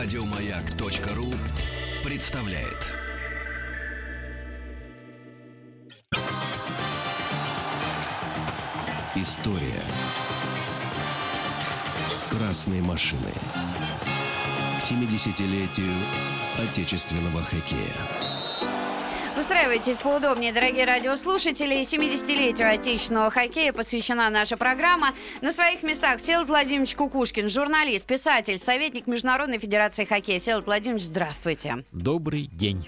Радиомаяк.ру представляет. История красной машины. 70-летию отечественного хоккея. Устраивайтесь поудобнее, дорогие радиослушатели. 70-летию отечественного хоккея посвящена наша программа. На своих местах Всеволод Владимирович Кукушкин, журналист, писатель, советник Международной Федерации хоккея. Всеволод Владимирович, здравствуйте. Добрый день.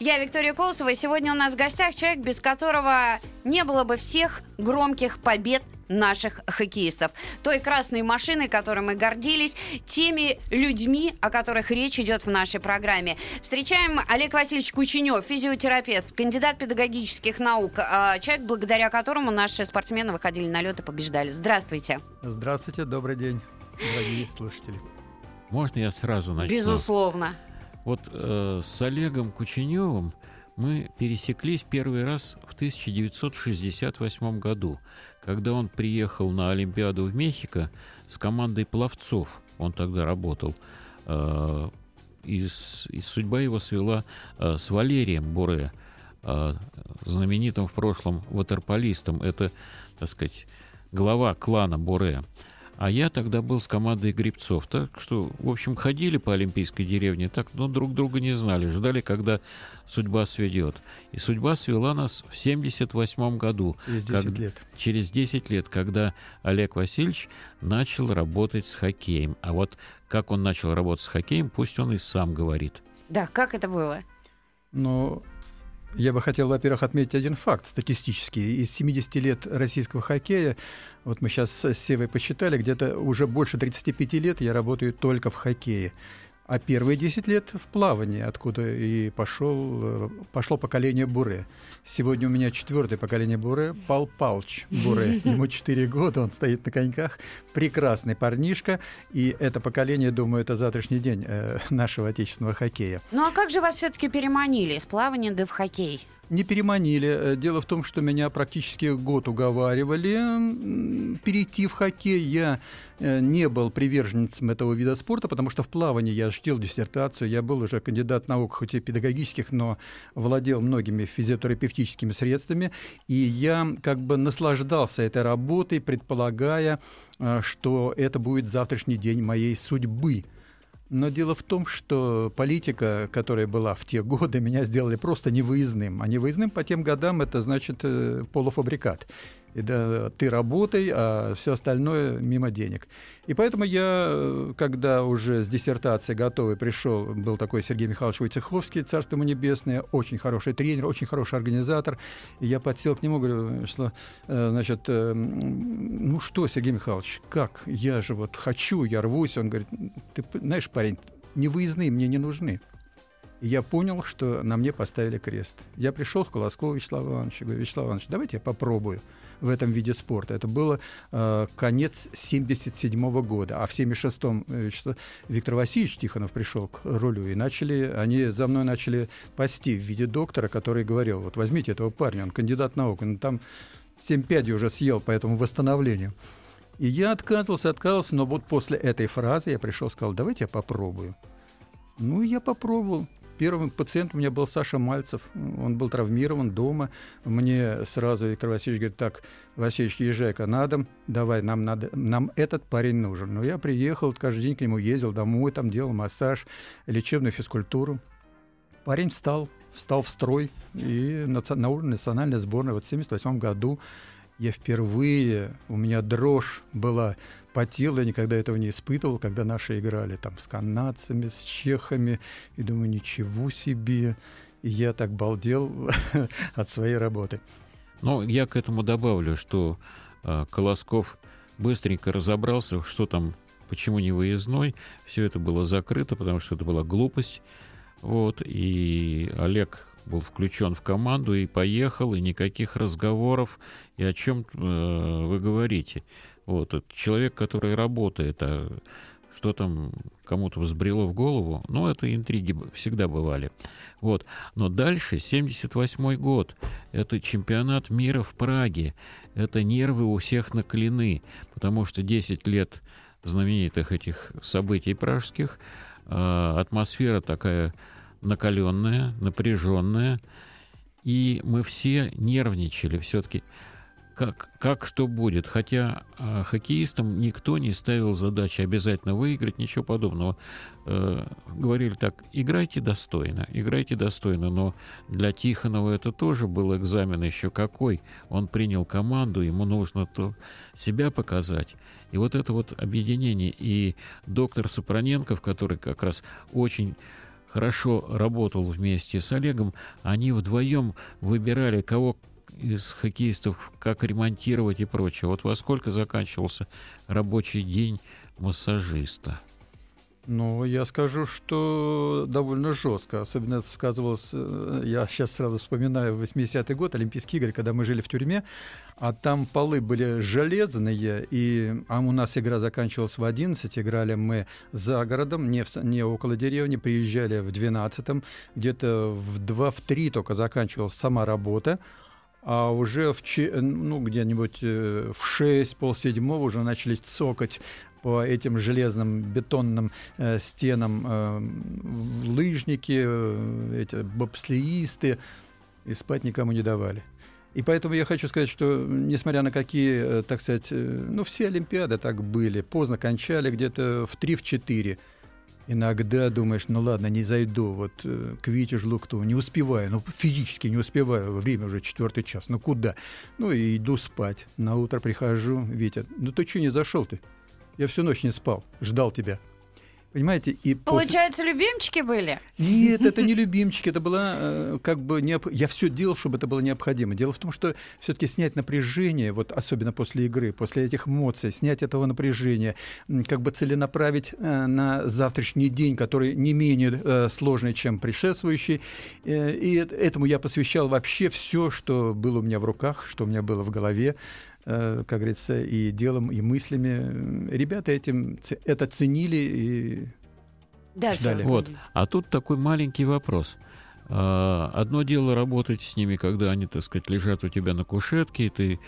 Я Виктория Колосова, и сегодня у нас в гостях человек, без которого не было бы всех громких побед наших хоккеистов. Той красной машиной, которой мы гордились, теми людьми, о которых речь идет в нашей программе. Встречаем Олег Васильевич Кученев, физиотерапевт, кандидат педагогических наук, а, человек, благодаря которому наши спортсмены выходили на лед и побеждали. Здравствуйте. Здравствуйте, добрый день, дорогие слушатели. Можно я сразу начну? Безусловно. Вот э, с Олегом Кученевым мы пересеклись первый раз в 1968 году, когда он приехал на Олимпиаду в Мехико с командой пловцов. Он тогда работал. Э, и, и судьба его свела э, с Валерием Буре, э, знаменитым в прошлом ватерполистом. Это, так сказать, глава клана Буре. А я тогда был с командой грибцов. Так что, в общем, ходили по Олимпийской деревне, так, но друг друга не знали. Ждали, когда судьба сведет. И судьба свела нас в 78 году. Через 10 как, лет. Через 10 лет, когда Олег Васильевич начал работать с хоккеем. А вот как он начал работать с хоккеем, пусть он и сам говорит. Да, как это было? Ну, я бы хотел, во-первых, отметить один факт статистический. Из 70 лет российского хоккея, вот мы сейчас с Севой посчитали, где-то уже больше 35 лет я работаю только в хоккее а первые 10 лет в плавании, откуда и пошел, э, пошло поколение Буре. Сегодня у меня четвертое поколение Буре, Пал Палч Буре. Ему 4 года, он стоит на коньках. Прекрасный парнишка. И это поколение, думаю, это завтрашний день э, нашего отечественного хоккея. Ну а как же вас все-таки переманили из плавания да в хоккей? Не переманили. Э, дело в том, что меня практически год уговаривали перейти в хоккей. Я э, не был приверженцем этого вида спорта, потому что в плавании я ждал диссертацию, я был уже кандидат наук, хоть и педагогических, но владел многими физиотерапевтическими средствами, и я как бы наслаждался этой работой, предполагая, э, что это будет завтрашний день моей судьбы. Но дело в том, что политика, которая была в те годы, меня сделали просто невыездным. А невыездным по тем годам это значит э, полуфабрикат. И да, ты работай, а все остальное мимо денег. И поэтому я, когда уже с диссертацией готовый пришел, был такой Сергей Михайлович Войцеховский, царство ему небесное, очень хороший тренер, очень хороший организатор. И я подсел к нему, говорю, что, э, значит, э, ну что, Сергей Михайлович, как? Я же вот хочу, я рвусь. Он говорит, ты знаешь, парень, невыездные мне не нужны. И я понял, что на мне поставили крест. Я пришел к Колоскову Вячеславу Ивановичу, говорю, Вячеслав Иванович, давайте я попробую в этом виде спорта. Это было э, конец 77 года, а в 76-м э, Виктор Васильевич Тихонов пришел к рулю, и начали, они за мной начали пасти в виде доктора, который говорил, вот возьмите этого парня, он кандидат наук, он там 7 пядей уже съел по этому восстановлению. И я отказывался, отказывался, но вот после этой фразы я пришел, сказал, давайте я попробую. Ну, я попробовал. Первым пациентом у меня был Саша Мальцев. Он был травмирован дома. Мне сразу Виктор Васильевич говорит, так, Васильевич, езжай-ка на дом, давай, нам, надо, нам этот парень нужен. Но я приехал, каждый день к нему ездил домой, там делал массаж, лечебную физкультуру. Парень встал, встал в строй, и на уровне национальной сборной вот в 1978 году я впервые, у меня дрожь была по телу, я никогда этого не испытывал, когда наши играли там с канадцами, с чехами, и думаю, ничего себе, и я так балдел от своей работы. Ну, я к этому добавлю, что э, Колосков быстренько разобрался, что там, почему не выездной, все это было закрыто, потому что это была глупость, вот, и Олег был включен в команду и поехал, и никаких разговоров, и о чем э, вы говорите. Вот, это человек, который работает, а что там кому-то взбрело в голову, ну, это интриги всегда бывали. Вот. Но дальше, 78 год, это чемпионат мира в Праге, это нервы у всех накалены, потому что 10 лет знаменитых этих событий пражских – э, атмосфера такая накаленная, напряженная, и мы все нервничали все-таки как, как что будет. Хотя э, хоккеистам никто не ставил задачи обязательно выиграть, ничего подобного. Э, говорили так, играйте достойно, играйте достойно. Но для Тихонова это тоже был экзамен еще какой. Он принял команду, ему нужно то себя показать. И вот это вот объединение. И доктор Сапроненков, который как раз очень хорошо работал вместе с Олегом, они вдвоем выбирали, кого из хоккеистов, как ремонтировать и прочее. Вот во сколько заканчивался рабочий день массажиста? Ну, я скажу, что довольно жестко. Особенно это сказывалось, э, я сейчас сразу вспоминаю 80-й год, Олимпийские игры, когда мы жили в тюрьме, а там полы были железные, и а у нас игра заканчивалась в 11, играли мы за городом, не, в, не около деревни, приезжали в 12, где-то в 2-3 только заканчивалась сама работа, а уже в, ну, где-нибудь э, в 6, полседьмого уже начали цокать по этим железным бетонным э, стенам э, лыжники, э, эти бобслеисты, и спать никому не давали. И поэтому я хочу сказать, что несмотря на какие, э, так сказать, э, ну все Олимпиады так были, поздно кончали где-то в 3-4, иногда думаешь, ну ладно, не зайду вот э, к Вите Жлуктову, не успеваю, ну физически не успеваю, время уже четвертый час, ну куда? Ну и иду спать. На утро прихожу, Витя, ну ты что не зашел ты? Я всю ночь не спал, ждал тебя. Понимаете, и Получается, после... любимчики были? Нет, это не любимчики, это было э, как бы необ... я все делал, чтобы это было необходимо. Дело в том, что все-таки снять напряжение, вот особенно после игры, после этих эмоций, снять этого напряжения, как бы целенаправить э, на завтрашний день, который не менее э, сложный, чем предшествующий. И этому я посвящал вообще все, что было у меня в руках, что у меня было в голове. Э, как говорится, и делом, и мыслями. Ребята этим, это ценили и да, ждали. Вот. А тут такой маленький вопрос. А, одно дело работать с ними, когда они, так сказать, лежат у тебя на кушетке, и ты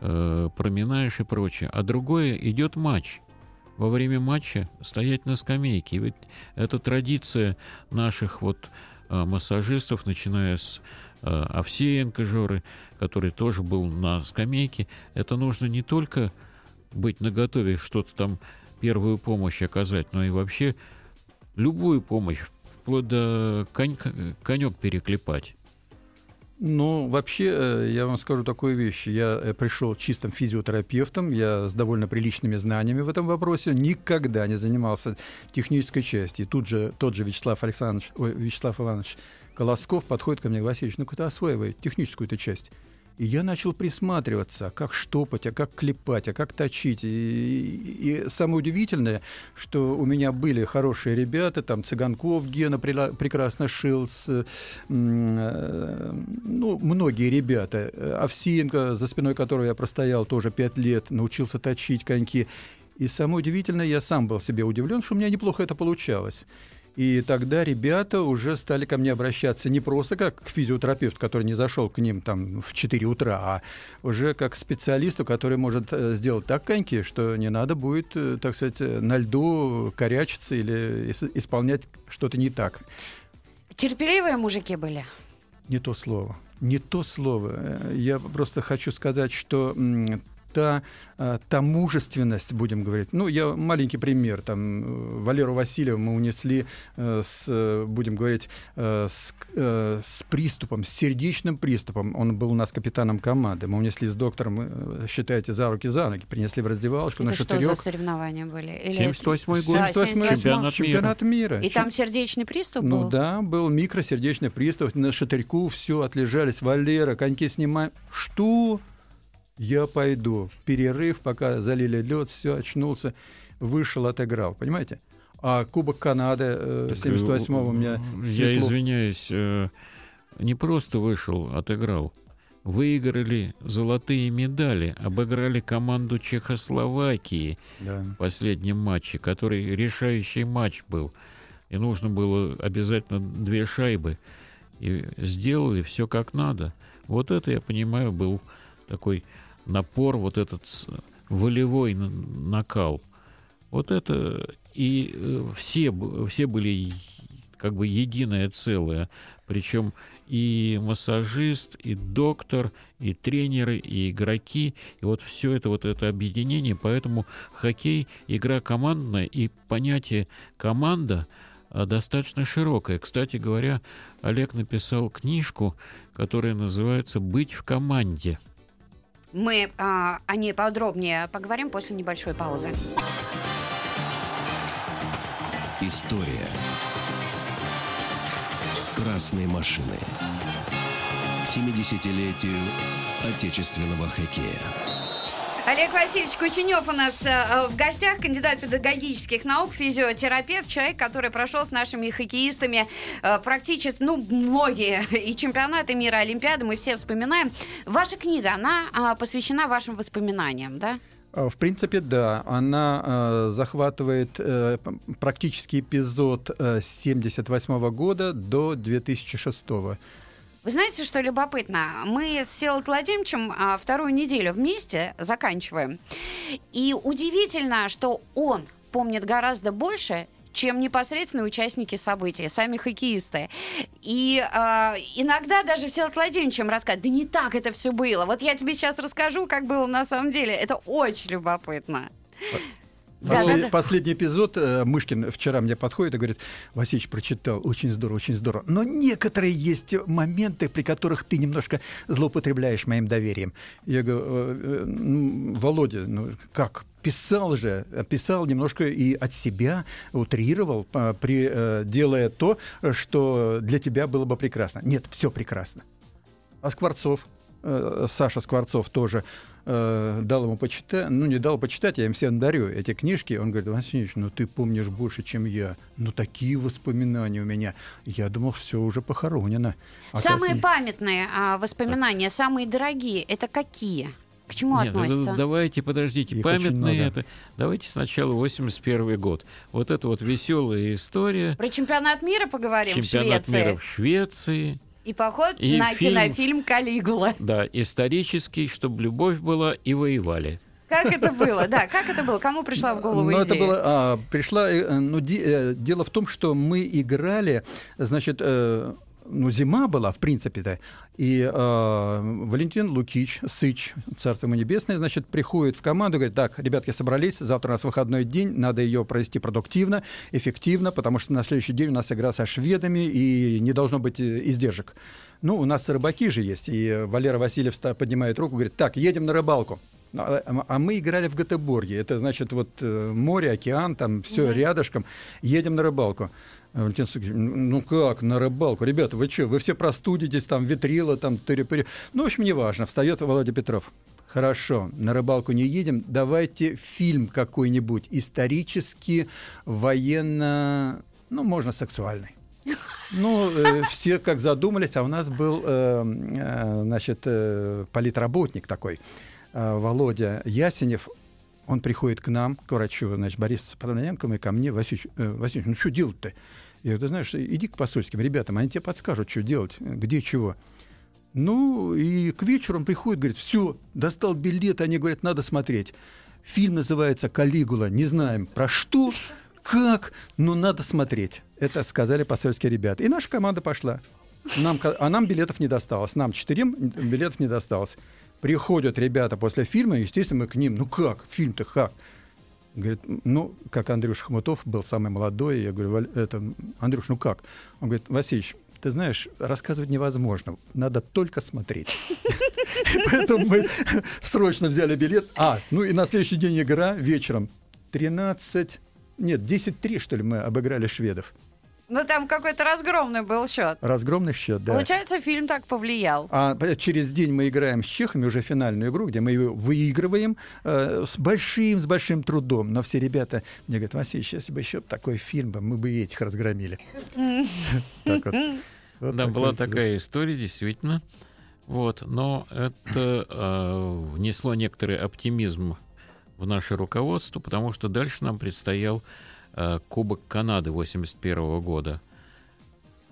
э, проминаешь и прочее. А другое, идет матч. Во время матча стоять на скамейке. И ведь это традиция наших вот э, массажистов, начиная с Овсеенко Жоры, который тоже был на скамейке, это нужно не только быть наготове, что-то там первую помощь оказать, но и вообще любую помощь, вплоть до конь, конек переклепать. Ну, вообще, э, я вам скажу такую вещь. Я э, пришел чистым физиотерапевтом, я с довольно приличными знаниями в этом вопросе, никогда не занимался технической частью. Тут же тот же Вячеслав Александрович, ой, Вячеслав Иванович Колосков подходит ко мне, Васильевич, ну-ка осваивай техническую эту часть. И я начал присматриваться, как штопать, а как клепать, а как точить. И, и, и самое удивительное, что у меня были хорошие ребята, там Цыганков Гена прекрасно шил, с, э, ну, многие ребята. Овсиенко, за спиной которого я простоял тоже пять лет, научился точить коньки. И самое удивительное, я сам был себе удивлен, что у меня неплохо это получалось. И тогда ребята уже стали ко мне обращаться не просто как к физиотерапевту, который не зашел к ним там в 4 утра, а уже как к специалисту, который может э, сделать так коньки, что не надо будет, э, так сказать, на льду корячиться или исполнять что-то не так. Терпеливые мужики были? Не то слово. Не то слово. Э, я просто хочу сказать, что та, э, та мужественность, будем говорить. Ну, я маленький пример. Там э, Валеру Васильева мы унесли, э, с, будем говорить, с, с приступом, с сердечным приступом. Он был у нас капитаном команды. Мы унесли с доктором, считайте, за руки, за ноги. Принесли в раздевалочку Это на что за соревнования были? Или... 78-й год. Да, 78 чемпионат, чемпионат мира. мира. И там сердечный приступ ну, был? Ну да, был микросердечный приступ. На шатырьку все, отлежались. Валера, коньки снимаем. Что? Я пойду. Перерыв, пока залили лед, все, очнулся, вышел, отыграл. Понимаете? А Кубок Канады э, 78-го у меня... Я извиняюсь, э, не просто вышел, отыграл. Выиграли золотые медали, обыграли команду Чехословакии да. в последнем матче, который решающий матч был. И нужно было обязательно две шайбы. И сделали все как надо. Вот это, я понимаю, был такой напор, вот этот волевой накал. Вот это и э, все, все были как бы единое целое. Причем и массажист, и доктор, и тренеры, и игроки. И вот все это вот это объединение. Поэтому хоккей — игра командная, и понятие «команда» а, достаточно широкое. Кстати говоря, Олег написал книжку, которая называется «Быть в команде». Мы а, о ней подробнее поговорим после небольшой паузы. История красной машины. 70-летию отечественного хоккея. Олег Васильевич Кученев у нас э, в гостях, кандидат педагогических наук, физиотерапевт, человек, который прошел с нашими хоккеистами э, практически, ну, многие и чемпионаты мира, Олимпиады, мы все вспоминаем. Ваша книга, она э, посвящена вашим воспоминаниям, да? В принципе, да. Она э, захватывает э, практически эпизод э, с 1978 года до 2006 года. Вы знаете, что любопытно? Мы с Селой Владимировичем а, вторую неделю вместе заканчиваем. И удивительно, что он помнит гораздо больше, чем непосредственно участники событий, сами хоккеисты. И э, иногда даже Всеволод Владимировичем рассказывают, да не так это все было. Вот я тебе сейчас расскажу, как было на самом деле. Это очень любопытно. Послед, да, да, Последний эпизод э, Мышкин вчера мне подходит и говорит, Васильевич прочитал, очень здорово, очень здорово. Но некоторые есть моменты, при которых ты немножко злоупотребляешь моим доверием. Я говорю, «Э, э, ну, Володя, ну как, писал же, писал немножко и от себя, утрировал, при, делая то, что для тебя было бы прекрасно. Нет, все прекрасно. А Скворцов, Саша Скворцов тоже э, дал ему почитать, ну, не дал почитать, я им всем дарю эти книжки. Он говорит, Васильевич, ну, ты помнишь больше, чем я. Ну, такие воспоминания у меня. Я думал, все уже похоронено. А самые памятные а, воспоминания, самые дорогие, это какие? К чему Нет, относится? Давайте, подождите, Их памятные это. Давайте сначала 81 год. Вот это вот веселая история. Про чемпионат мира поговорим чемпионат в Швеции. мира в Швеции. И поход и на фильм, кинофильм «Калигула». Да, исторический, чтобы любовь была и воевали. Как это было? Да, как это было? Кому пришла в голову ну, идея? это было, а, пришла, э, ну, ди, э, дело в том, что мы играли, значит, э, ну, зима была, в принципе-то, и э, Валентин Лукич, Сыч, Царство ему небесное, значит, приходит в команду, говорит, так, ребятки собрались, завтра у нас выходной день, надо ее провести продуктивно, эффективно, потому что на следующий день у нас игра со шведами, и не должно быть э, издержек. Ну, у нас рыбаки же есть, и Валера Васильев поднимает руку, говорит, так, едем на рыбалку. А, а мы играли в Гетеборге. Это значит вот э, море, океан, там все mm-hmm. рядышком. Едем на рыбалку. Валентин Сергеевич, ну как, на рыбалку? Ребята, вы что, вы все простудитесь, там, ветрила, там, тыри-пыри. Ну, в общем, неважно. Встает Володя Петров. Хорошо, на рыбалку не едем. Давайте фильм какой-нибудь исторический, военно, ну, можно сексуальный. Ну, э, все как задумались, а у нас был, э, э, значит, э, политработник такой, э, Володя Ясенев. Он приходит к нам, к врачу, значит, Борис Патроненко, и ко мне, Васильевич, э, Васильевич ну что делать-то? Я говорю, ты знаешь, иди к посольским ребятам, они тебе подскажут, что делать, где чего. Ну, и к вечеру он приходит, говорит, все, достал билет, они говорят, надо смотреть. Фильм называется «Калигула», не знаем про что, как, но надо смотреть. Это сказали посольские ребята. И наша команда пошла. Нам, а нам билетов не досталось. Нам четырем билетов не досталось. Приходят ребята после фильма, естественно, мы к ним, ну как, фильм-то как? Говорит, ну, как Андрюш Хмутов был самый молодой, я говорю, это, Андрюш, ну как? Он говорит, Васильевич, ты знаешь, рассказывать невозможно, надо только смотреть. Поэтому мы срочно взяли билет. А, ну и на следующий день игра вечером. 13, нет, 10-3, что ли, мы обыграли шведов. Ну, там какой-то разгромный был счет. Разгромный счет, да. Получается, фильм так повлиял. А через день мы играем с чехами уже финальную игру, где мы ее выигрываем э, с большим, с большим трудом. Но все ребята мне говорят, Василий, сейчас бы еще такой фильм, мы бы и этих разгромили. Да, была такая история, действительно. Вот, но это э, внесло некоторый оптимизм в наше руководство, потому что дальше нам предстоял Э, Кубок Канады 81 года.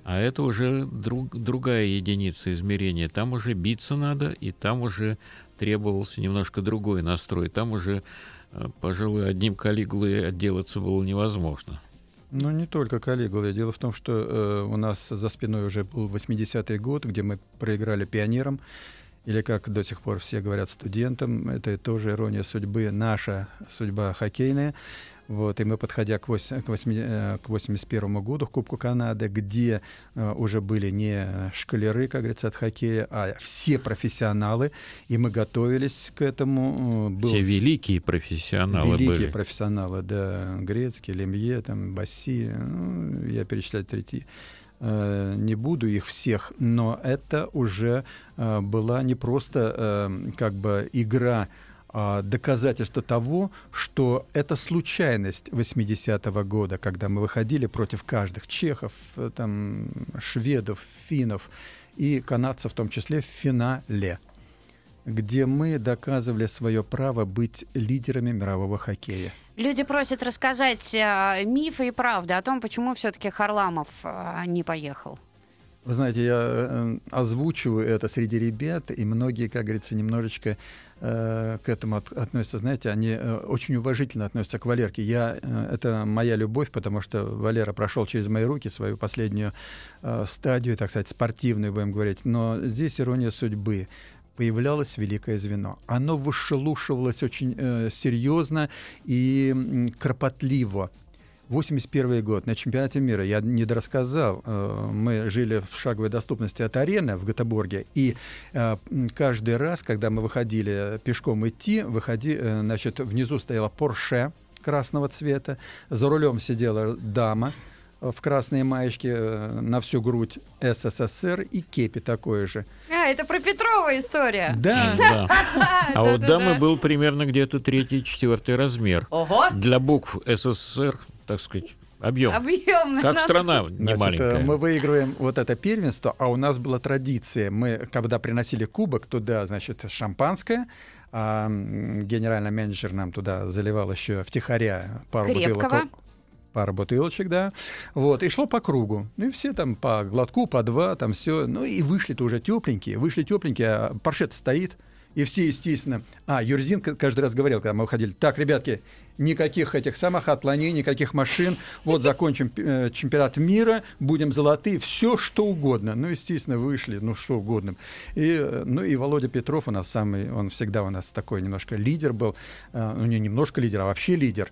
А это уже друг, другая единица измерения. Там уже биться надо, и там уже требовался немножко другой настрой. Там уже э, пожалуй, одним Калигулой отделаться было невозможно. Ну, не только Калигулой. Дело в том, что э, у нас за спиной уже был 80-й год, где мы проиграли пионерам, или, как до сих пор все говорят, студентам. Это тоже ирония судьбы, наша судьба хоккейная. Вот, и мы, подходя к, 8, к, 8, э, к 81 году, к Кубку Канады, где э, уже были не шкалеры, как говорится, от хоккея, а все профессионалы, и мы готовились к этому. Э, был все великие профессионалы великие были. профессионалы, да, Грецкий, Лемье, там, Басси, ну, я перечислять третий э, не буду их всех, но это уже была не просто как бы игра доказательство того, что это случайность 80-го года, когда мы выходили против каждых чехов, э, там, шведов, финнов и канадцев в том числе в финале где мы доказывали свое право быть лидерами мирового хоккея. Люди просят рассказать э, мифы и правды о том, почему все-таки Харламов э, не поехал. Вы знаете, я э, озвучиваю это среди ребят, и многие, как говорится, немножечко э, к этому от, относятся. Знаете, они э, очень уважительно относятся к Валерке. Я, э, это моя любовь, потому что Валера прошел через мои руки свою последнюю э, стадию, так сказать, спортивную, будем говорить. Но здесь ирония судьбы появлялось великое звено. Оно вышелушивалось очень э, серьезно и кропотливо. 81 год, на чемпионате мира, я не дорассказал, э, мы жили в шаговой доступности от арены в Гетеборге, и э, каждый раз, когда мы выходили пешком идти, выходи, э, значит, внизу стояла Порше красного цвета, за рулем сидела дама, в красной маечке на всю грудь СССР и кепи такое же. А, это про Петрова история. Да. А вот дамы был примерно где-то третий, четвертый размер. Ого. Для букв СССР так сказать, объем. Объем. Как страна не Значит, маленькая. Мы выигрываем вот это первенство, а у нас была традиция. Мы, когда приносили кубок туда, значит, шампанское, а генеральный менеджер нам туда заливал еще втихаря пару Крепкого. бутылок пара бутылочек, да, вот, и шло по кругу. Ну и все там по глотку, по два, там все. Ну и вышли-то уже тепленькие, вышли тепленькие, а паршет стоит, и все, естественно... А, Юрзин каждый раз говорил, когда мы уходили, так, ребятки, никаких этих самых отклонений, никаких машин. Вот закончим э, чемпионат мира, будем золотые, все что угодно. Ну, естественно, вышли, ну что угодно. И, э, ну и Володя Петров у нас самый, он всегда у нас такой немножко лидер был, э, ну не немножко лидер, а вообще лидер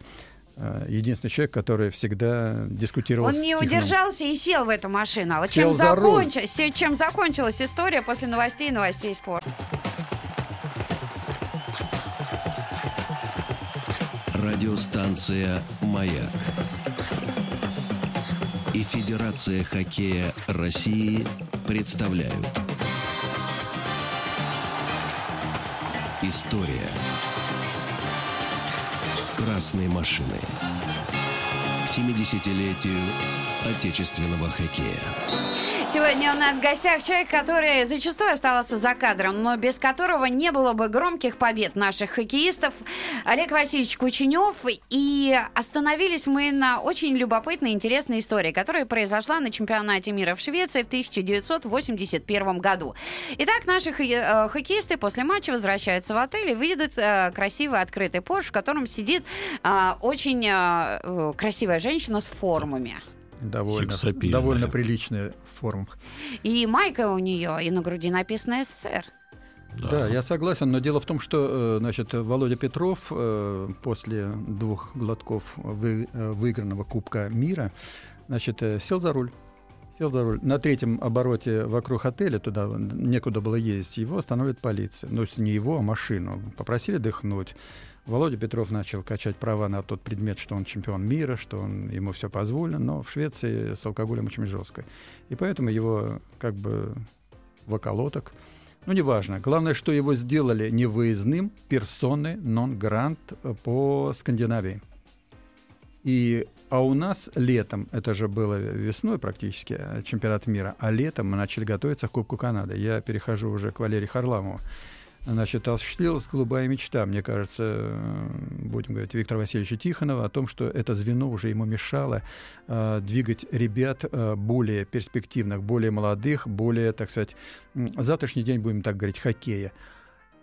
э, единственный человек, который всегда дискутировал. Он не удержался и сел в эту машину. А вот чем, законч... чем закончилась история после новостей и новостей спорта? Радиостанция «Маяк» и Федерация хоккея России представляют. История. Красной машины. 70-летию отечественного хоккея. Сегодня у нас в гостях человек, который зачастую оставался за кадром, но без которого не было бы громких побед наших хоккеистов. Олег Васильевич Кученев. И остановились мы на очень любопытной, интересной истории, которая произошла на чемпионате мира в Швеции в 1981 году. Итак, наши э, хоккеисты после матча возвращаются в отель и видят э, красивый открытый Порш, в котором сидит э, очень красивая женщина с формами довольно, довольно приличная форм. И майка у нее, и на груди написано СССР. Да. да, я согласен, но дело в том, что э, значит, Володя Петров э, после двух глотков вы, э, выигранного Кубка мира значит, сел за руль. Сел за руль. На третьем обороте вокруг отеля, туда некуда было ездить, его остановит полиция. Ну, не его, а машину. Попросили дыхнуть. Володя Петров начал качать права на тот предмет, что он чемпион мира, что он, ему все позволено, но в Швеции с алкоголем очень жестко. И поэтому его как бы в околоток. Ну, неважно. Главное, что его сделали невыездным персоны нон-грант по Скандинавии. И, а у нас летом, это же было весной практически, чемпионат мира, а летом мы начали готовиться к Кубку Канады. Я перехожу уже к Валерию Харламову значит, осуществилась голубая мечта, мне кажется, будем говорить, Виктора Васильевича Тихонова о том, что это звено уже ему мешало э, двигать ребят э, более перспективных, более молодых, более, так сказать, завтрашний день, будем так говорить, хоккея.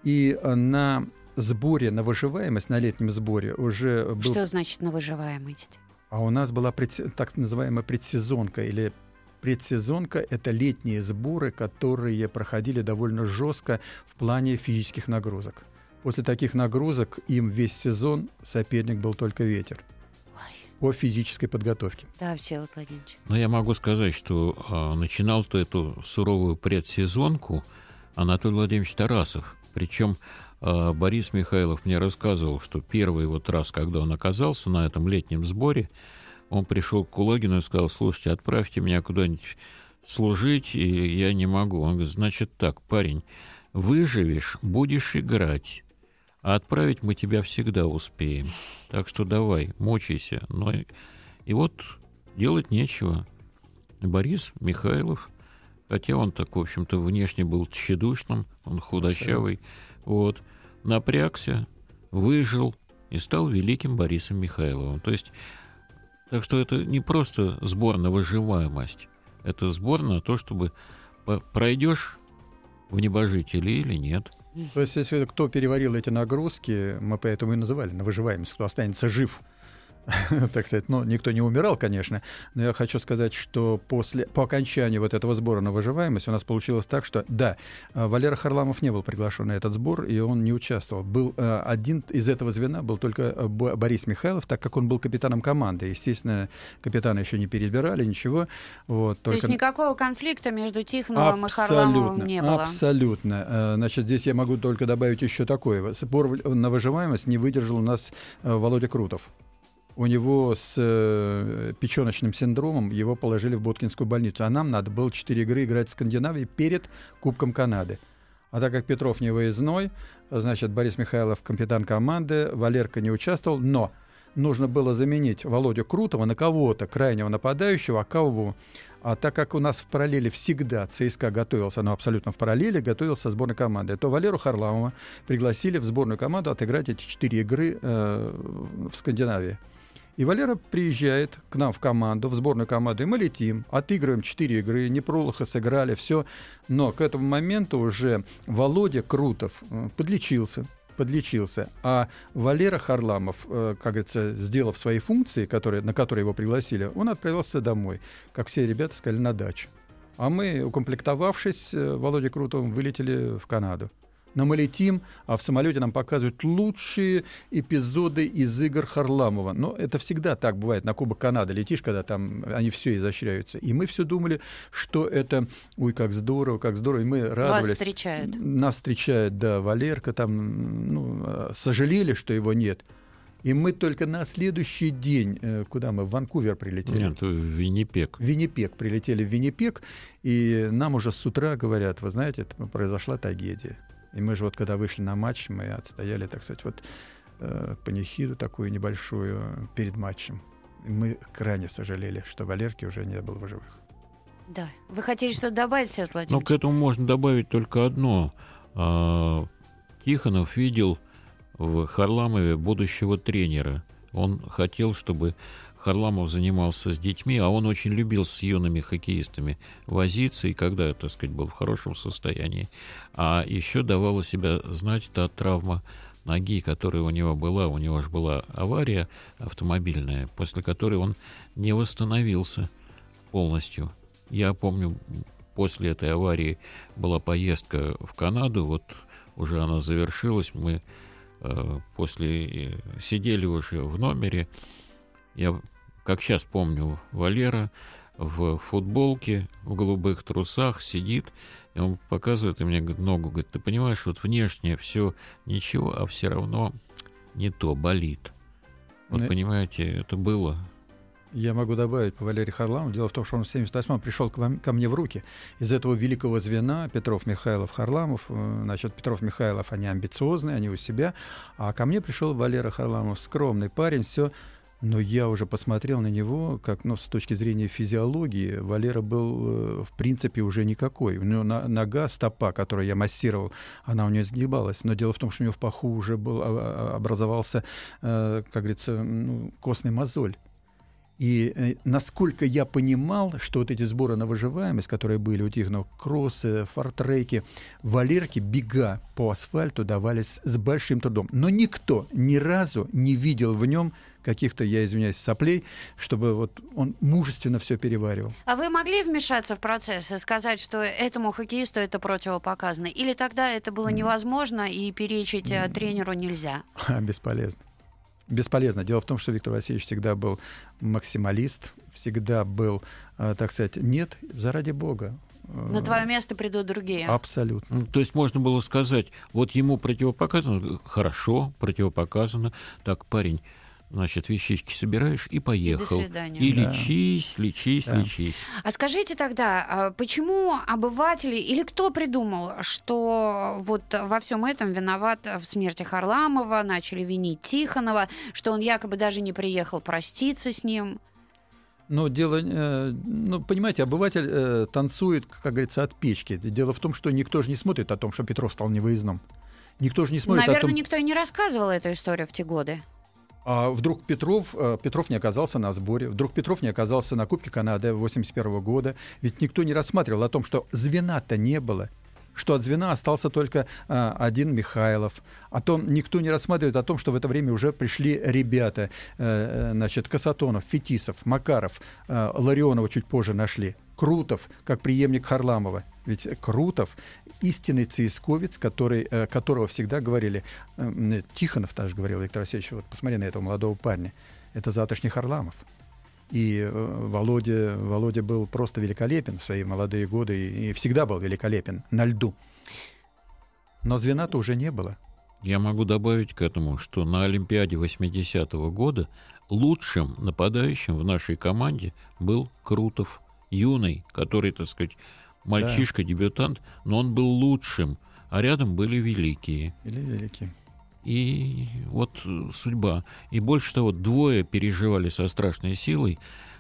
И на сборе на выживаемость, на летнем сборе уже был... Что значит на выживаемость? А у нас была пред... так называемая предсезонка или предсезонка — это летние сборы, которые проходили довольно жестко в плане физических нагрузок. После таких нагрузок им весь сезон соперник был только ветер по физической подготовке. Да, Всеволод Владимирович. Но я могу сказать, что э, начинал-то эту суровую предсезонку Анатолий Владимирович Тарасов. Причем э, Борис Михайлов мне рассказывал, что первый вот раз, когда он оказался на этом летнем сборе, он пришел к Кулагину и сказал, слушайте, отправьте меня куда-нибудь служить, и я не могу. Он говорит, значит так, парень, выживешь, будешь играть. А отправить мы тебя всегда успеем. Так что давай, мочайся. Но и вот делать нечего. Борис Михайлов, хотя он так, в общем-то, внешне был тщедушным, он худощавый, вот, напрягся, выжил и стал великим Борисом Михайловым. То есть, так что это не просто сбор на выживаемость, это сбор на то, чтобы пройдешь в небожители или нет – то есть, если кто переварил эти нагрузки, мы поэтому и называли на выживаемость, кто останется жив так сказать, ну, никто не умирал, конечно, но я хочу сказать, что после, по окончании вот этого сбора на выживаемость у нас получилось так, что, да, э, Валера Харламов не был приглашен на этот сбор, и он не участвовал. Был э, один из этого звена был только э, Борис Михайлов, так как он был капитаном команды. Естественно, капитана еще не перебирали, ничего. Вот, только... То есть никакого конфликта между Тихоновым абсолютно, и Харламовым не было? Абсолютно. Значит, здесь я могу только добавить еще такое. Сбор на выживаемость не выдержал у нас Володя Крутов у него с э, печеночным синдромом, его положили в Боткинскую больницу. А нам надо было 4 игры играть в Скандинавии перед Кубком Канады. А так как Петров не выездной, значит, Борис Михайлов капитан команды, Валерка не участвовал, но нужно было заменить Володю Крутого на кого-то, крайнего нападающего, а кого? А так как у нас в параллели всегда ЦСКА готовился, ну абсолютно в параллели, готовился сборной команды, то Валеру Харламова пригласили в сборную команду отыграть эти четыре игры э, в Скандинавии. И Валера приезжает к нам в команду, в сборную команду, и мы летим, отыгрываем 4 игры, неплохо сыграли, все. Но к этому моменту уже Володя Крутов э, подлечился, подлечился. А Валера Харламов, э, как говорится, сделав свои функции, которые, на которые его пригласили, он отправился домой, как все ребята сказали, на дачу. А мы, укомплектовавшись, э, Володя Крутовым вылетели в Канаду но мы летим, а в самолете нам показывают лучшие эпизоды из игр Харламова. Но это всегда так бывает. На Кубок Канады летишь, когда там они все изощряются. И мы все думали, что это, ой, как здорово, как здорово. И мы радовались. Вас встречают. Нас встречает, да, Валерка там, ну, сожалели, что его нет. И мы только на следующий день, э, куда мы, в Ванкувер прилетели. Нет, в Виннипек. В Виннипек, прилетели в Виннипек, и нам уже с утра говорят, вы знаете, произошла трагедия. И мы же вот когда вышли на матч, мы отстояли, так сказать, вот э, панихиду такую небольшую перед матчем. И мы крайне сожалели, что Валерки уже не было в живых. Да. Вы хотели что-то добавить, Сергей Владимирович? Ну, к этому можно добавить только одно. А, Тихонов видел в Харламове будущего тренера. Он хотел, чтобы Харламов занимался с детьми, а он очень любил с юными хоккеистами возиться, и когда, так сказать, был в хорошем состоянии. А еще давала себя знать та травма ноги, которая у него была. У него же была авария автомобильная, после которой он не восстановился полностью. Я помню, после этой аварии была поездка в Канаду, вот уже она завершилась, мы э, после э, сидели уже в номере, я, как сейчас помню, Валера в футболке, в голубых трусах сидит, и он показывает и мне ногу, говорит, ты понимаешь, вот внешне все ничего, а все равно не то, болит. Вот, Но... понимаете, это было. Я могу добавить по Валерию Харламову. Дело в том, что он в 78-м пришел к вам, ко мне в руки. Из этого великого звена Петров, Михайлов, Харламов. Э, значит, Петров, Михайлов, они амбициозные, они у себя. А ко мне пришел Валера Харламов, скромный парень, все но я уже посмотрел на него, как, ну, с точки зрения физиологии, Валера был, э, в принципе, уже никакой. У него нога, стопа, которую я массировал, она у него сгибалась. Но дело в том, что у него в паху уже был, а, а, образовался, э, как говорится, ну, костный мозоль. И э, насколько я понимал, что вот эти сборы на выживаемость, которые были у Тихонова, кроссы, фортреки, Валерки, бега по асфальту давались с большим трудом. Но никто ни разу не видел в нем каких-то, я извиняюсь, соплей, чтобы вот он мужественно все переваривал. А вы могли вмешаться в процесс и сказать, что этому хоккеисту это противопоказано? Или тогда это было невозможно и перечить э, тренеру нельзя? Бесполезно бесполезно. Дело в том, что Виктор Васильевич всегда был максималист, всегда был, э, так сказать, нет, заради Бога. На твое место придут другие. Абсолютно. Ну, то есть можно было сказать, вот ему противопоказано, хорошо, противопоказано. Так, парень, значит, вещички собираешь и поехал. И, до свидания. и да. лечись, лечись, да. лечись. А скажите тогда, а почему обыватели или кто придумал, что вот во всем этом виноват в смерти Харламова, начали винить Тихонова, что он якобы даже не приехал проститься с ним? Но дело, э, ну, понимаете, обыватель э, танцует, как говорится, от печки. Дело в том, что никто же не смотрит о том, что Петров стал невыездным. Никто же не смотрит Наверное, о том... никто и не рассказывал эту историю в те годы. А вдруг Петров, э, Петров не оказался на сборе, вдруг Петров не оказался на Кубке Канады 81 года. Ведь никто не рассматривал о том, что звена-то не было что от звена остался только а, один Михайлов. О том никто не рассматривает о том, что в это время уже пришли ребята, а, значит, Касатонов, Фетисов, Макаров, а, Ларионова чуть позже нашли. Крутов, как преемник Харламова. Ведь Крутов истинный цисковец, который, э, которого всегда говорили, э, Тихонов даже говорил, Виктор Васильевич, вот посмотри на этого молодого парня, это завтрашний Харламов. И э, Володя, Володя был просто великолепен в свои молодые годы и, и всегда был великолепен на льду. Но звена-то уже не было. Я могу добавить к этому, что на Олимпиаде 80-го года лучшим нападающим в нашей команде был Крутов юный, который, так сказать, мальчишка-дебютант, но он был лучшим, а рядом были великие. Или великие. И вот судьба. И больше того, двое переживали со страшной силой,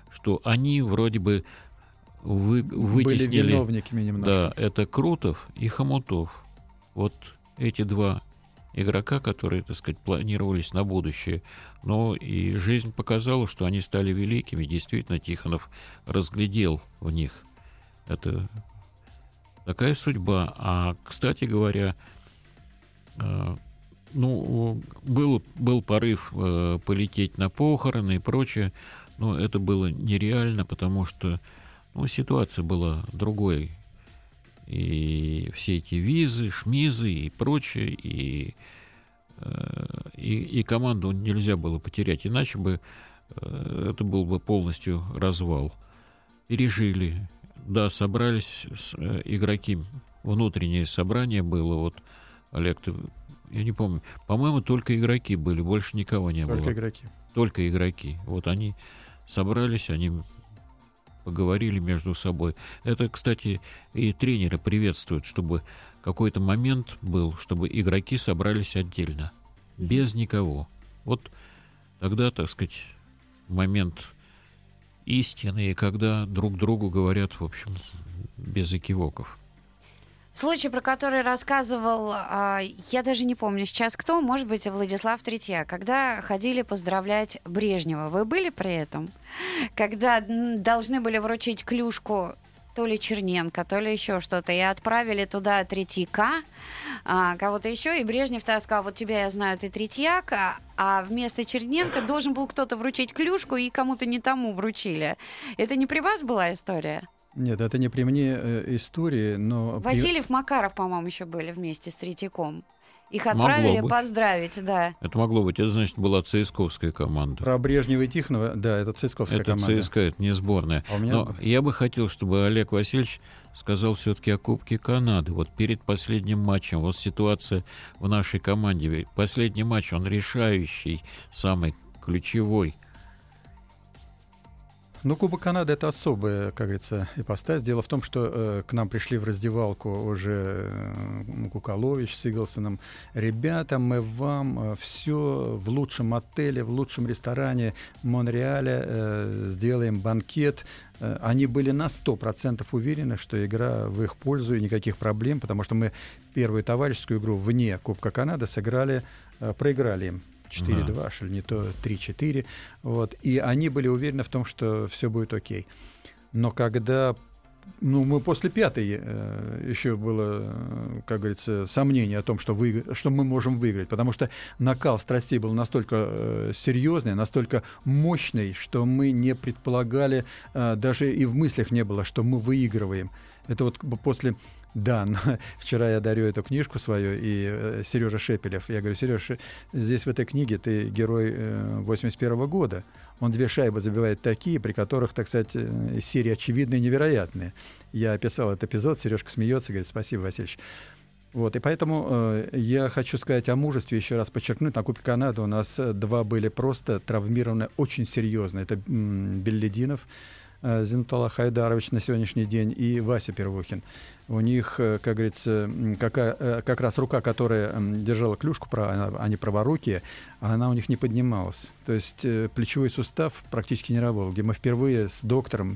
что они вроде бы вы, вытеснили... Были виновниками немножко. Да, это Крутов и Хомутов. Вот эти два игрока, которые, так сказать, планировались на будущее. Но и жизнь показала, что они стали великими. Действительно, Тихонов разглядел в них. Это такая судьба. А, кстати говоря, э, ну, был, был порыв э, полететь на похороны и прочее, но это было нереально, потому что ну, ситуация была другой и все эти визы, шмизы и прочее, и, э, и, и команду нельзя было потерять, иначе бы э, это был бы полностью развал. Пережили, да, собрались с, э, игроки, внутреннее собрание было, вот, Олег, ты, я не помню, по-моему, только игроки были, больше никого не только было. Только игроки. Только игроки. Вот они собрались, они поговорили между собой. Это, кстати, и тренеры приветствуют, чтобы какой-то момент был, чтобы игроки собрались отдельно, без никого. Вот тогда, так сказать, момент истины, и когда друг другу говорят, в общем, без экивоков. Случай, про который рассказывал, а, я даже не помню сейчас кто, может быть, Владислав Третья, когда ходили поздравлять Брежнева. Вы были при этом? Когда должны были вручить клюшку то ли Черненко, то ли еще что-то, и отправили туда Третьяка, а, кого-то еще, и Брежнев тогда сказал, вот тебя я знаю, ты Третьяк, а, а вместо Черненко должен был кто-то вручить клюшку, и кому-то не тому вручили. Это не при вас была история? Нет, это не при мне э, истории, но... Васильев, Макаров, по-моему, еще были вместе с Третьяком. Их отправили поздравить, да. Это могло быть. Это, значит, была ЦСКовская команда. Про Брежнева и Тихонова, да, это ЦСКовская это команда. Это ЦСКА, это не сборная. А меня... Но я бы хотел, чтобы Олег Васильевич сказал все-таки о Кубке Канады. Вот перед последним матчем, вот ситуация в нашей команде. Последний матч, он решающий, самый ключевой. Ну, Кубок Канады это особая, как говорится, ипостась. Дело в том, что э, к нам пришли в раздевалку уже э, Куколович с Иглсоном. Ребята, мы вам э, все в лучшем отеле, в лучшем ресторане Монреаля э, сделаем банкет. Э, они были на 100% уверены, что игра в их пользу и никаких проблем, потому что мы первую товарищескую игру вне Кубка Канады сыграли, э, проиграли им 4-2, Да. то 3-4. Вот. И они были уверены в том, что все будет окей. Но когда ну, мы после пятой э, еще было, э, как говорится, сомнение о том, что, вы, что мы можем выиграть, потому что накал страстей был настолько э, серьезный, настолько мощный, что мы не предполагали, э, даже и в мыслях не было, что мы выигрываем. Это вот после да, вчера я дарю эту книжку свою, и э, Сережа Шепелев, я говорю, Сережа, здесь в этой книге ты герой э, 81 года. Он две шайбы забивает такие, при которых, так сказать, э, серии очевидные и невероятные. Я описал этот эпизод, Сережка смеется, говорит, спасибо, Васильевич. Вот, и поэтому э, я хочу сказать о мужестве, еще раз подчеркнуть, на Кубке Канады у нас э, два были просто травмированы очень серьезно. Это м, Беллидинов, э, Зинтула Хайдарович на сегодняшний день и Вася Первухин. У них, э, как говорится, какая, э, как раз рука, которая держала клюшку, они праворукие, она у них не поднималась. То есть э, плечевой сустав практически не работал, где мы впервые с доктором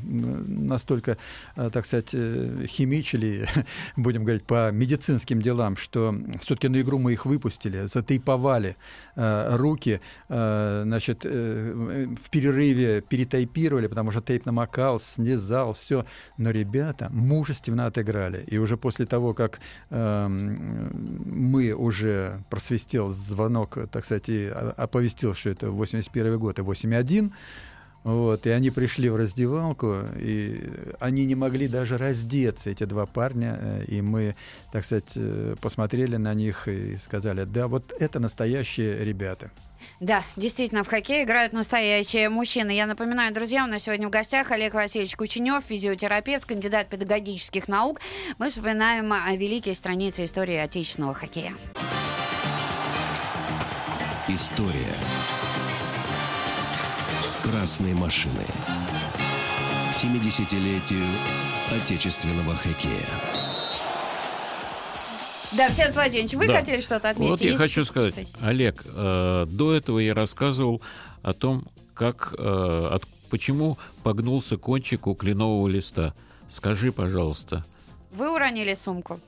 настолько, так сказать, химичили, будем говорить, по медицинским делам, что все-таки на игру мы их выпустили, затейповали руки, значит, в перерыве перетайпировали, потому что тейп намокал, снизал, все. Но ребята мужественно отыграли. И уже после того, как эм, мы уже просвистел звонок, так сказать, и оповестил, что это 81 год и 8.1, вот, и они пришли в раздевалку, и они не могли даже раздеться, эти два парня, э, и мы, так сказать, э, посмотрели на них и сказали, да, вот это настоящие ребята. Да, действительно, в хоккей играют настоящие мужчины. Я напоминаю, друзья, у нас сегодня в гостях Олег Васильевич Кученев, физиотерапевт, кандидат педагогических наук. Мы вспоминаем о великой странице истории отечественного хоккея. История красной машины. 70-летию отечественного хоккея. Да, Всеволод Владимирович, вы Да. хотели что-то отметить? Вот я Есть хочу сказать, сказать? Олег, э, до этого я рассказывал о том, как, э, от- почему погнулся кончик у кленового листа. Скажи, пожалуйста, Вы уронили сумку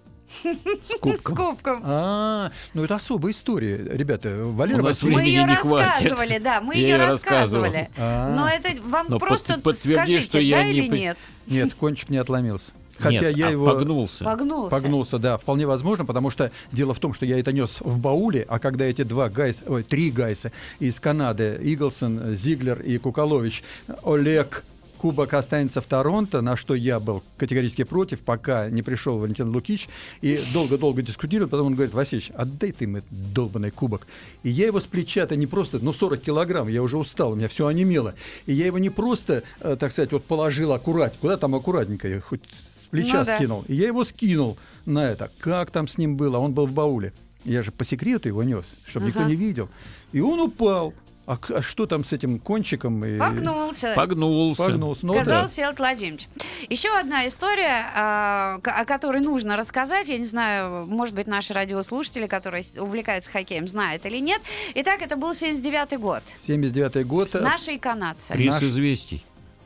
с с кубком. кубком. А, ну это особая история, ребята. Валера У нас Васильевич- Мы ее не хватит. рассказывали, да, мы Я ее её рассказывал. рассказывали. А. Но это вам Но просто под- подтверди, скажите, что я да не или при- нет? Нет, кончик не отломился. Хотя Нет, я а его погнулся. Погнулся. погнулся, да, вполне возможно, потому что дело в том, что я это нес в бауле, а когда эти два гайса, ой, три гайса из Канады, Иглсон, Зиглер и Куколович, Олег Кубок останется в Торонто, на что я был категорически против, пока не пришел Валентин Лукич, и долго-долго дискутировал, потом он говорит, Васильевич, отдай ты мне долбанный кубок. И я его с плеча-то не просто, ну 40 килограмм, я уже устал, у меня все онемело. И я его не просто, э, так сказать, вот положил аккурат, куда там аккуратненько, я хоть с плеча Ну да. скинул. И я его скинул на это. Как там с ним было? Он был в бауле. Я же по секрету его нес, чтобы никто Ага. не видел. И он упал. А, а что там с этим кончиком? И- Погнулся. Погнулся. Погнулся. Ну, Сказал да. Всеволод Владимирович. Еще одна история, а, о которой нужно рассказать. Я не знаю, может быть, наши радиослушатели, которые увлекаются хоккеем, знают или нет. Итак, это был 79 год. 79 год. Наши и канадцы. Приз Наш- известий.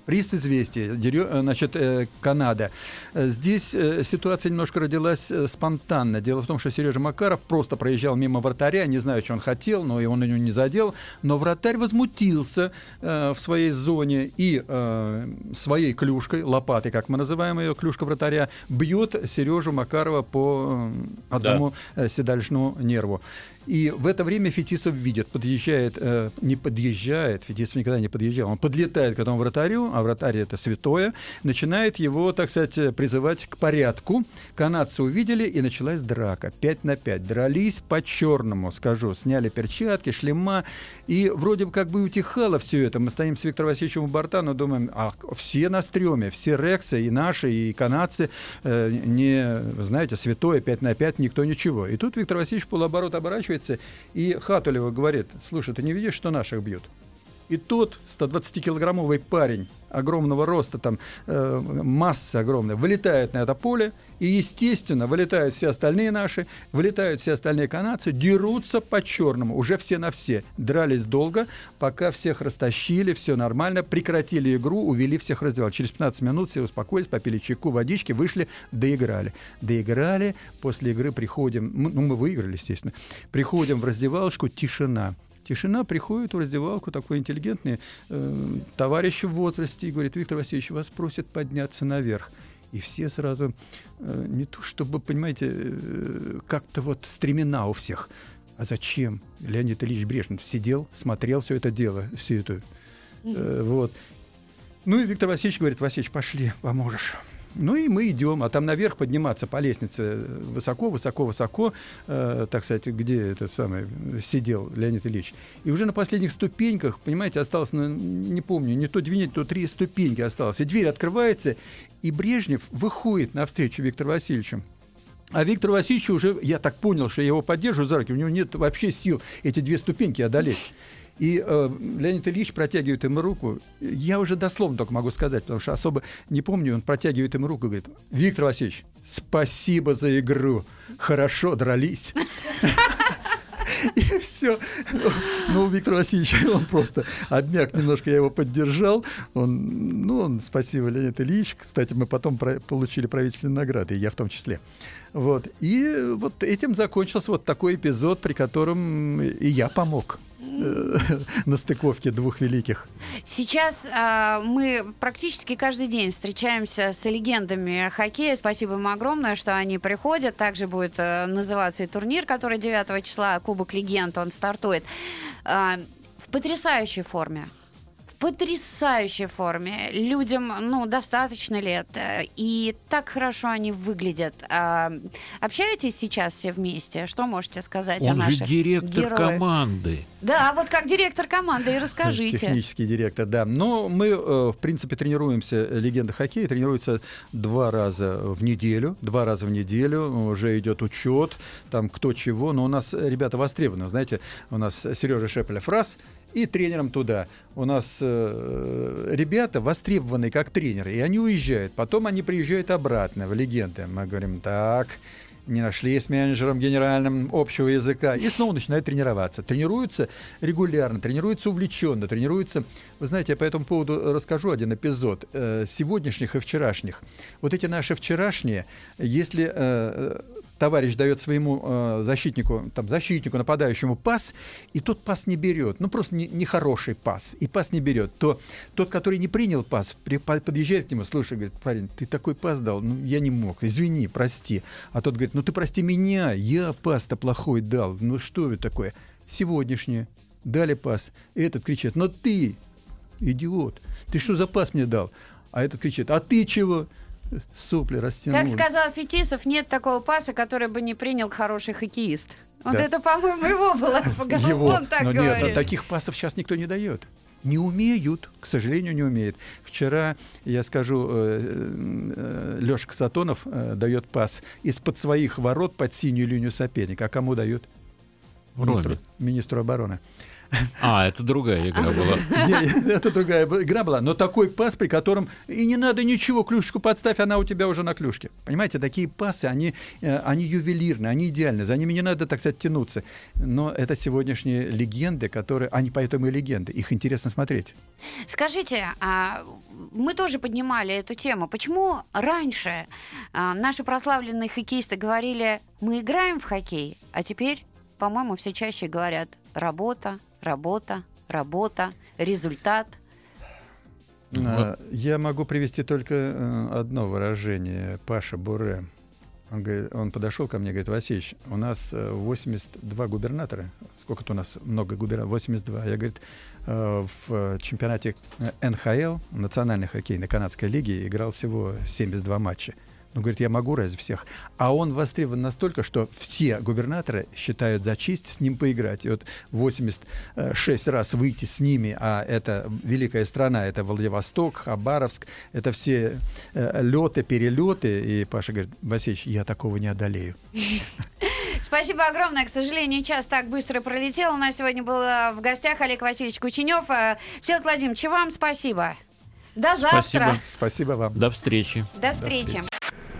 Приз известия, Дерё- э, значит, э, Канада. Э, Здесь ситуация немножко родилась спонтанно. Дело в том, что Сережа Макаров просто проезжал мимо вратаря, не знаю, что он хотел, но и он его не задел. Но вратарь возмутился э, в своей зоне и э, своей клюшкой, лопатой, как мы называем ее, клюшка вратаря, бьет Сережу Макарова по одному э, седалищному нерву. И в это время Фетисов видит, подъезжает, э, не подъезжает, Фетисов никогда не подъезжал, он подлетает к этому вратарю, а вратарь это святое, начинает его, так сказать, призывать к порядку. Канадцы увидели, и началась драка. 5 на 5. Дрались по-черному, скажу. Сняли перчатки, шлема, и вроде бы как бы утихало все это. Мы стоим с Виктором Васильевичем у борта, но думаем, а все на стреме, все рексы, и наши, и канадцы, э, не, знаете, святое 5 на 5, никто ничего. И тут Виктор Васильевич полуоборот оборачивается и Хатулева говорит, слушай, ты не видишь, что наших бьют? И тот 120-килограммовый парень огромного роста, там э, масса огромная, вылетает на это поле, и, естественно, вылетают все остальные наши, вылетают все остальные канадцы, дерутся по-черному, уже все на все. Дрались долго, пока всех растащили, все нормально, прекратили игру, увели всех раздевал. Через 15 минут все успокоились, попили чайку, водички, вышли, доиграли. Доиграли, после игры приходим, ну, мы выиграли, естественно, приходим в раздевалочку, тишина. Тишина приходит в раздевалку, такой интеллигентный э, товарищ в возрасте, и говорит, Виктор Васильевич, вас просят подняться наверх. И все сразу, э, не то чтобы, понимаете, э, как-то вот стремена у всех. А зачем? Леонид Ильич Брежнев сидел, смотрел все это дело, все это. Э, вот. Ну и Виктор Васильевич говорит, Васильевич, пошли, поможешь. Ну и мы идем, а там наверх подниматься по лестнице высоко, высоко, высоко, э, так сказать, где этот самый сидел Леонид Ильич. И уже на последних ступеньках, понимаете, осталось, ну, не помню, не то две, то три ступеньки осталось. И дверь открывается, и Брежнев выходит навстречу Виктору Васильевичу. А Виктор Васильевич уже, я так понял, что я его поддерживаю за руки, у него нет вообще сил эти две ступеньки одолеть. И э, Леонид Ильич протягивает ему руку. Я уже дословно только могу сказать, потому что особо не помню. Он протягивает ему руку и говорит, Виктор Васильевич, спасибо за игру. Хорошо дрались. И все. Ну, Виктор Васильевич, он просто обмяк немножко, я его поддержал. Он, ну, он, спасибо, Леонид Ильич. Кстати, мы потом про- получили правительственные награды, я в том числе. Вот. И вот этим закончился вот такой эпизод, при котором и я помог на стыковке двух великих. Сейчас э, мы практически каждый день встречаемся с легендами хоккея. Спасибо им огромное, что они приходят. Также будет э, называться и турнир, который 9 числа, Кубок Легенд, он стартует. Э, в потрясающей форме потрясающей форме. Людям, ну, достаточно лет. э, И так хорошо они выглядят. А, общаетесь сейчас все вместе? Что можете сказать о Он же наших директор героях? команды. Да, вот как директор команды, и расскажите. Технический директор, да. Но мы, э, в принципе, тренируемся, легенда хоккея тренируется два раза в неделю. Два раза в неделю уже идет учет, там кто чего. Но у нас ребята востребованы. Знаете, у нас Сережа Шепелев раз, и тренером туда. У нас э, ребята востребованные как тренеры, и они уезжают. Потом они приезжают обратно в легенды. Мы говорим, так, не нашли с менеджером генеральным общего языка, и снова начинают тренироваться. Тренируются регулярно, тренируются увлеченно, тренируются... Вы знаете, я по этому поводу расскажу один эпизод э, сегодняшних и вчерашних. Вот эти наши вчерашние, если э, товарищ дает своему э, защитнику, там, защитнику, нападающему пас, и тот пас не берет, ну просто не- нехороший пас, и пас не берет, то тот, который не принял пас, при- по- подъезжает к нему, слушай, говорит, парень, ты такой пас дал, ну я не мог, извини, прости. А тот говорит, ну ты прости меня, я пас-то плохой дал, ну что это такое? Сегодняшнее, дали пас, и этот кричит, но ты, идиот, ты что за пас мне дал? А этот кричит, а ты чего? Сопли растянул. Как сказал Фетисов, нет такого паса, который бы не принял хороший хоккеист. Вот Да. это, по-моему, его было. Его. Он так Но нет, говорит. таких пасов сейчас никто не дает. Не умеют, к сожалению, не умеют. Вчера, я скажу, Леша Сатонов э, дает пас из-под своих ворот под синюю линию соперника. А кому дает? Министру, министру обороны. А, это другая игра была. Не, Это другая игра была, но такой пас, при котором и не надо ничего, клюшечку подставь, она у тебя уже на клюшке. Понимаете, такие пасы, они, э, они ювелирны, они идеальны, за ними не надо, так сказать, тянуться. Но это сегодняшние легенды, которые, они поэтому и легенды, их интересно смотреть. Скажите, а мы тоже поднимали эту тему. Почему раньше а, наши прославленные хоккеисты говорили, мы играем в хоккей, а теперь, по-моему, все чаще говорят работа, работа, работа, результат. А, Я могу привести только э, одно выражение Паша Буре. Он, говорит- он подошел ко мне и говорит, Васильевич, у нас э, 82 губернатора. Сколько-то у нас много губернаторов? 82. Я, говорит, э, в э, чемпионате э, НХЛ, национальной хоккейной канадской лиги, играл всего 72 матча. Ну, говорит, я могу разве всех? А он востребован настолько, что все губернаторы считают за честь с ним поиграть. И вот 86 раз выйти с ними, а это великая страна, это Владивосток, Хабаровск, это все э, леты, перелеты. И Паша говорит, Васильевич, я такого не одолею. Спасибо огромное. К сожалению, час так быстро пролетел. У нас сегодня был э, в гостях Олег Васильевич Кученев. Э, Всеволод Владимирович, вам спасибо. До завтра. Спасибо. Спасибо вам. До встречи. До встречи.